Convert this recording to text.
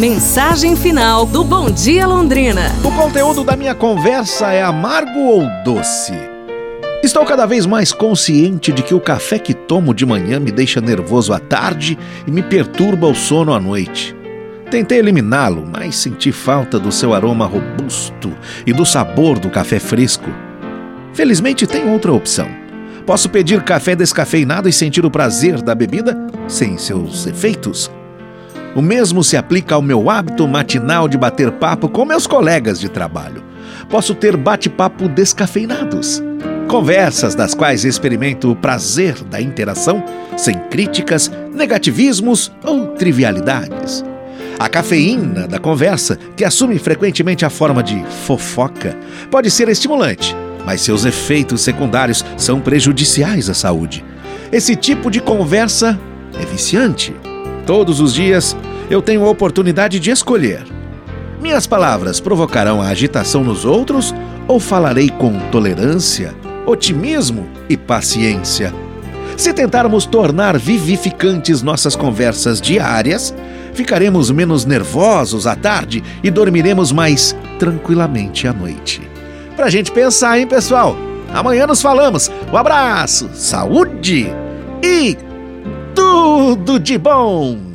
Mensagem final do Bom Dia Londrina. O conteúdo da minha conversa é amargo ou doce? Estou cada vez mais consciente de que o café que tomo de manhã me deixa nervoso à tarde e me perturba o sono à noite. Tentei eliminá-lo, mas senti falta do seu aroma robusto e do sabor do café fresco. Felizmente tenho outra opção. Posso pedir café descafeinado e sentir o prazer da bebida sem seus efeitos. O mesmo se aplica ao meu hábito matinal de bater papo com meus colegas de trabalho. Posso ter bate-papo descafeinados. Conversas das quais experimento o prazer da interação, sem críticas, negativismos ou trivialidades. A cafeína da conversa, que assume frequentemente a forma de fofoca, pode ser estimulante, mas seus efeitos secundários são prejudiciais à saúde. Esse tipo de conversa é viciante. Todos os dias eu tenho a oportunidade de escolher. Minhas palavras provocarão a agitação nos outros ou falarei com tolerância, otimismo e paciência? Se tentarmos tornar vivificantes nossas conversas diárias, ficaremos menos nervosos à tarde e dormiremos mais tranquilamente à noite. Pra gente pensar, hein, pessoal? Amanhã nos falamos. Um abraço, saúde e tudo de bom!